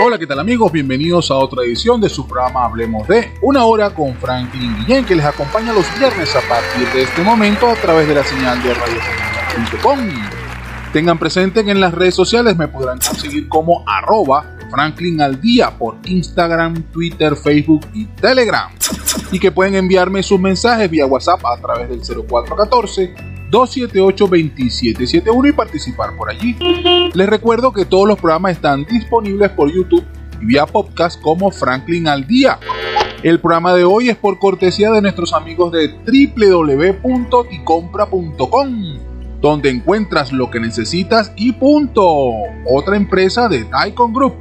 Hola, ¿qué tal amigos? Bienvenidos a otra edición de su programa Hablemos de Una Hora con Franklin Guillén, que les acompaña los viernes a partir de este momento a través de la señal de radio.com. Tengan presente que en las redes sociales me podrán conseguir como arroba Franklin al día por Instagram, Twitter, Facebook y Telegram. Y que pueden enviarme sus mensajes vía WhatsApp a través del 0414 278-2771 y participar por allí. Les recuerdo que todos los programas están disponibles por YouTube y vía podcast como Franklin al día. El programa de hoy es por cortesía de nuestros amigos de www.ticompra.com, donde encuentras lo que necesitas y punto. Otra empresa de Icon Group.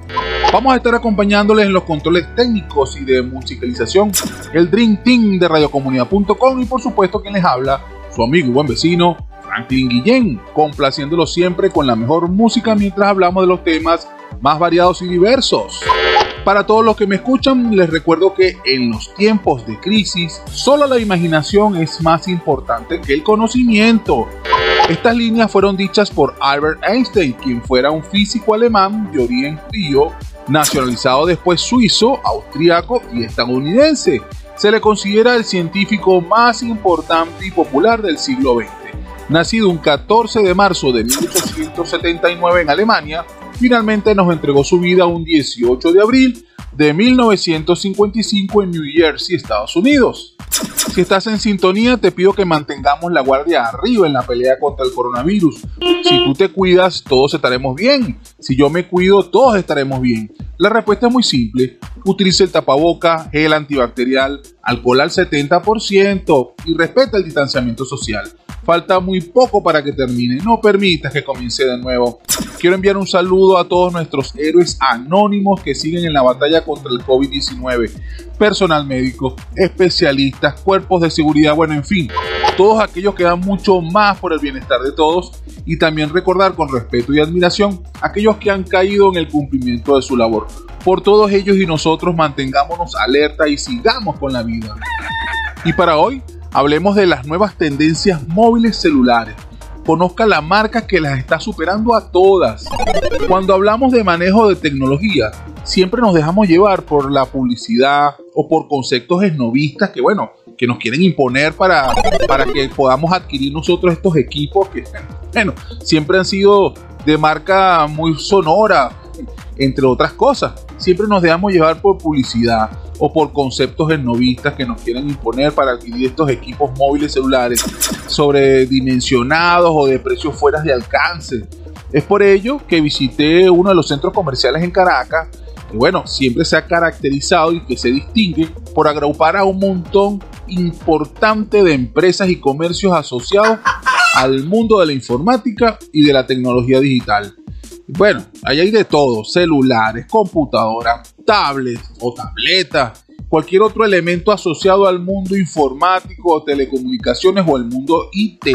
Vamos a estar acompañándoles en los controles técnicos y de musicalización, el Dream Team de radiocomunidad.com y por supuesto quien les habla, su amigo y buen vecino, Franklin Guillén, complaciéndolo siempre con la mejor música mientras hablamos de los temas más variados y diversos. Para todos los que me escuchan, les recuerdo que en los tiempos de crisis, solo la imaginación es más importante que el conocimiento. Estas líneas fueron dichas por Albert Einstein, quien fuera un físico alemán de origen judío, nacionalizado después suizo, austriaco y estadounidense, se le considera el científico más importante y popular del siglo XX. Nacido un 14 de marzo de 1879 en Alemania, finalmente nos entregó su vida un 18 de abril de 1955 en New Jersey, Estados Unidos. Si estás en sintonía, te pido que mantengamos la guardia arriba en la pelea contra el coronavirus. Si tú te cuidas, todos estaremos bien. Si yo me cuido, todos estaremos bien. La respuesta es muy simple. Utilice el tapaboca, gel antibacterial, alcohol al 70% y respeta el distanciamiento social. Falta muy poco para que termine. No permitas que comience de nuevo. Quiero enviar un saludo a todos nuestros héroes anónimos que siguen en la batalla contra el COVID-19. Personal médico, especialistas, cuerpos de seguridad, bueno, en fin, todos aquellos que dan mucho más por el bienestar de todos y también recordar con respeto y admiración aquellos que han caído en el cumplimiento de su labor. Por todos ellos y nosotros mantengámonos alerta y sigamos con la vida. Y para hoy Hablemos de las nuevas tendencias móviles celulares. Conozca la marca que las está superando a todas. Cuando hablamos de manejo de tecnología, siempre nos dejamos llevar por la publicidad o por conceptos esnovistas que, bueno, que nos quieren imponer para, para que podamos adquirir nosotros estos equipos que, bueno, siempre han sido de marca muy sonora, entre otras cosas. Siempre nos dejamos llevar por publicidad o por conceptos esnovistas que nos quieren imponer para adquirir estos equipos móviles celulares sobredimensionados o de precios fuera de alcance. Es por ello que visité uno de los centros comerciales en Caracas, que bueno, siempre se ha caracterizado y que se distingue por agrupar a un montón importante de empresas y comercios asociados al mundo de la informática y de la tecnología digital. Bueno, ahí hay de todo, celulares, computadoras, tablets o tabletas, cualquier otro elemento asociado al mundo informático o telecomunicaciones o el mundo IT.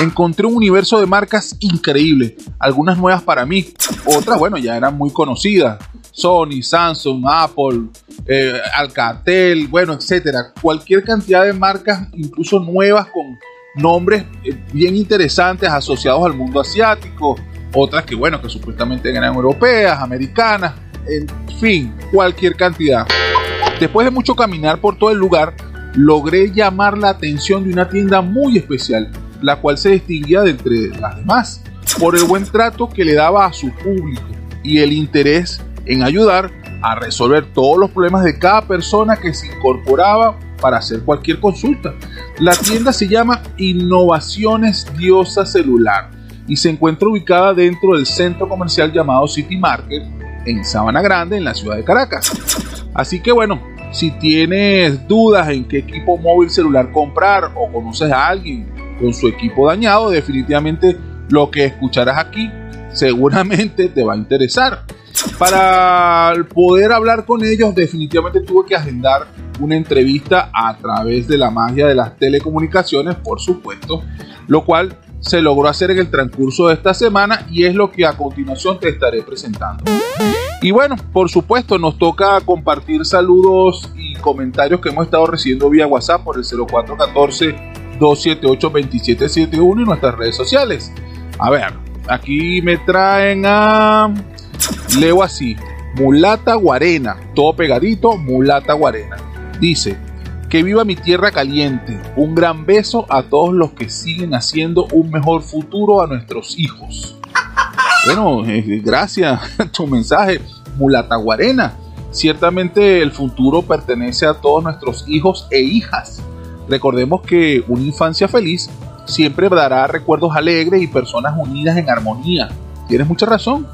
Encontré un universo de marcas increíble, algunas nuevas para mí, otras, bueno, ya eran muy conocidas. Sony, Samsung, Apple, eh, Alcatel, bueno, etcétera. Cualquier cantidad de marcas, incluso nuevas con nombres eh, bien interesantes asociados al mundo asiático, otras que bueno, que supuestamente eran europeas, americanas, en fin, cualquier cantidad. Después de mucho caminar por todo el lugar, logré llamar la atención de una tienda muy especial, la cual se distinguía de entre las demás por el buen trato que le daba a su público y el interés en ayudar a resolver todos los problemas de cada persona que se incorporaba para hacer cualquier consulta. La tienda se llama Innovaciones Diosa Celular y se encuentra ubicada dentro del centro comercial llamado City Market en Sabana Grande, en la ciudad de Caracas. Así que bueno, si tienes dudas en qué equipo móvil celular comprar o conoces a alguien con su equipo dañado, definitivamente lo que escucharás aquí seguramente te va a interesar. Para poder hablar con ellos, definitivamente tuve que agendar una entrevista a través de la magia de las telecomunicaciones, por supuesto, lo cual se logró hacer en el transcurso de esta semana y es lo que a continuación te estaré presentando. Y bueno, por supuesto nos toca compartir saludos y comentarios que hemos estado recibiendo vía WhatsApp por el 0414 278 2771 y nuestras redes sociales. A ver, aquí me traen a... Leo así. Mulata Guarena, todo pegadito, Mulata Guarena. Dice, que viva mi tierra caliente. Un gran beso a todos los que siguen haciendo un mejor futuro a nuestros hijos. Bueno, eh, gracias a tu mensaje, Mulata Guarena. Ciertamente el futuro pertenece a todos nuestros hijos e hijas. Recordemos que una infancia feliz siempre dará recuerdos alegres y personas unidas en armonía. Tienes mucha razón.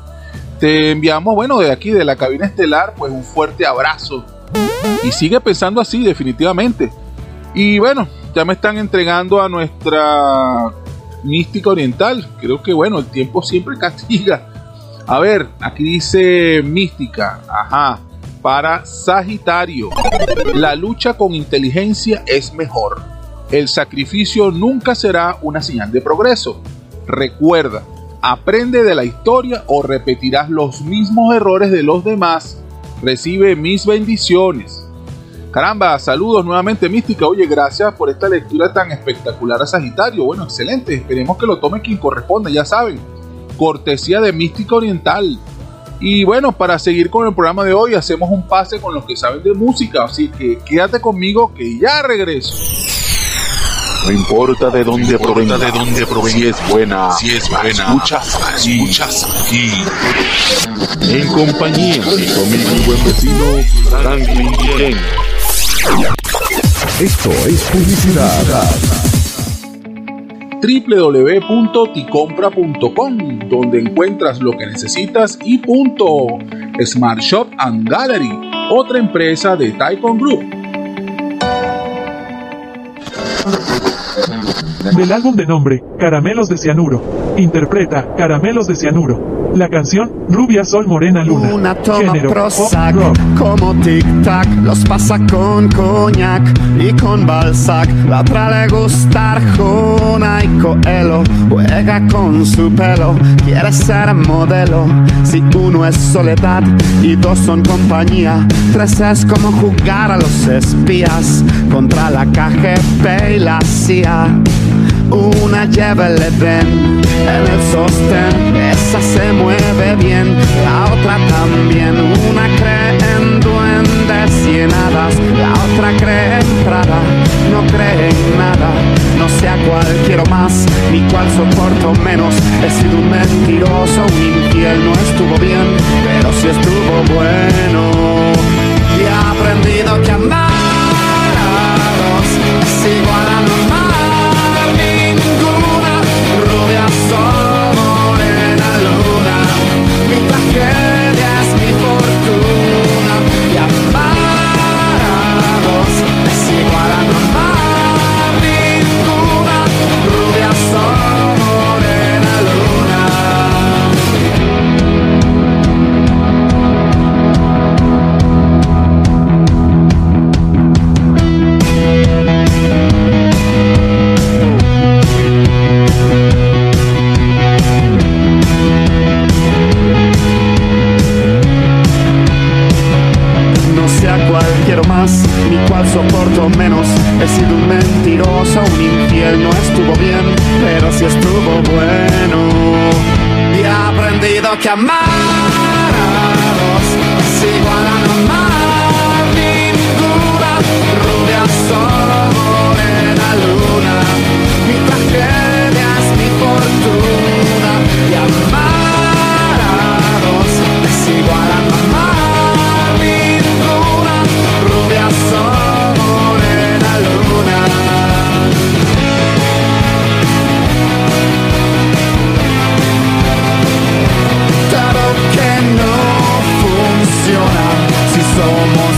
Te enviamos, bueno, de aquí, de la cabina estelar, pues un fuerte abrazo. Y sigue pensando así, definitivamente. Y bueno, ya me están entregando a nuestra mística oriental. Creo que, bueno, el tiempo siempre castiga. A ver, aquí dice mística. Ajá. Para Sagitario, la lucha con inteligencia es mejor. El sacrificio nunca será una señal de progreso. Recuerda, aprende de la historia o repetirás los mismos errores de los demás. Recibe mis bendiciones. Caramba, saludos nuevamente Mística. Oye, gracias por esta lectura tan espectacular a Sagitario. Bueno, excelente. Esperemos que lo tome quien corresponde, ya saben. Cortesía de Mística Oriental. Y bueno, para seguir con el programa de hoy, hacemos un pase con los que saben de música. Así que quédate conmigo que ya regreso. No importa de dónde provenga, de dónde provenga, si es buena, si es buena, escuchas aquí, escuchas aquí. En compañía de conmigo mi buen vecino Franklin. Esto es publicidad www.ticompra.com, donde encuentras lo que necesitas y punto. Smart Shop and Gallery, otra empresa de Taikon Group. Thank you. Del álbum de nombre, Caramelos de Cianuro. Interpreta Caramelos de Cianuro. La canción Rubia Sol Morena Luna. Una toma Género, Prozac como tic-tac, los pasa con coñac y con Balzac. La otra le gusta Arjona y Coelho, juega con su pelo, quiere ser modelo. Si uno es soledad y dos son compañía, tres es como jugar a los espías contra la KGB y la CIA. Una lleva el Edén en el sostén, esa se mueve bien, la otra también. Una cree en duendes y en hadas, la otra cree en Prada, no cree en nada. No sé a quiero más, ni cuál soporto menos. He sido un mentiroso, un infiel, no estuvo bien, pero si estuvo bueno. si estuvo bueno. Y he aprendido que amar a dos es igual a no amar ninguna. Rubia sol, morena luna. Mi tragedia es mi fortuna. somos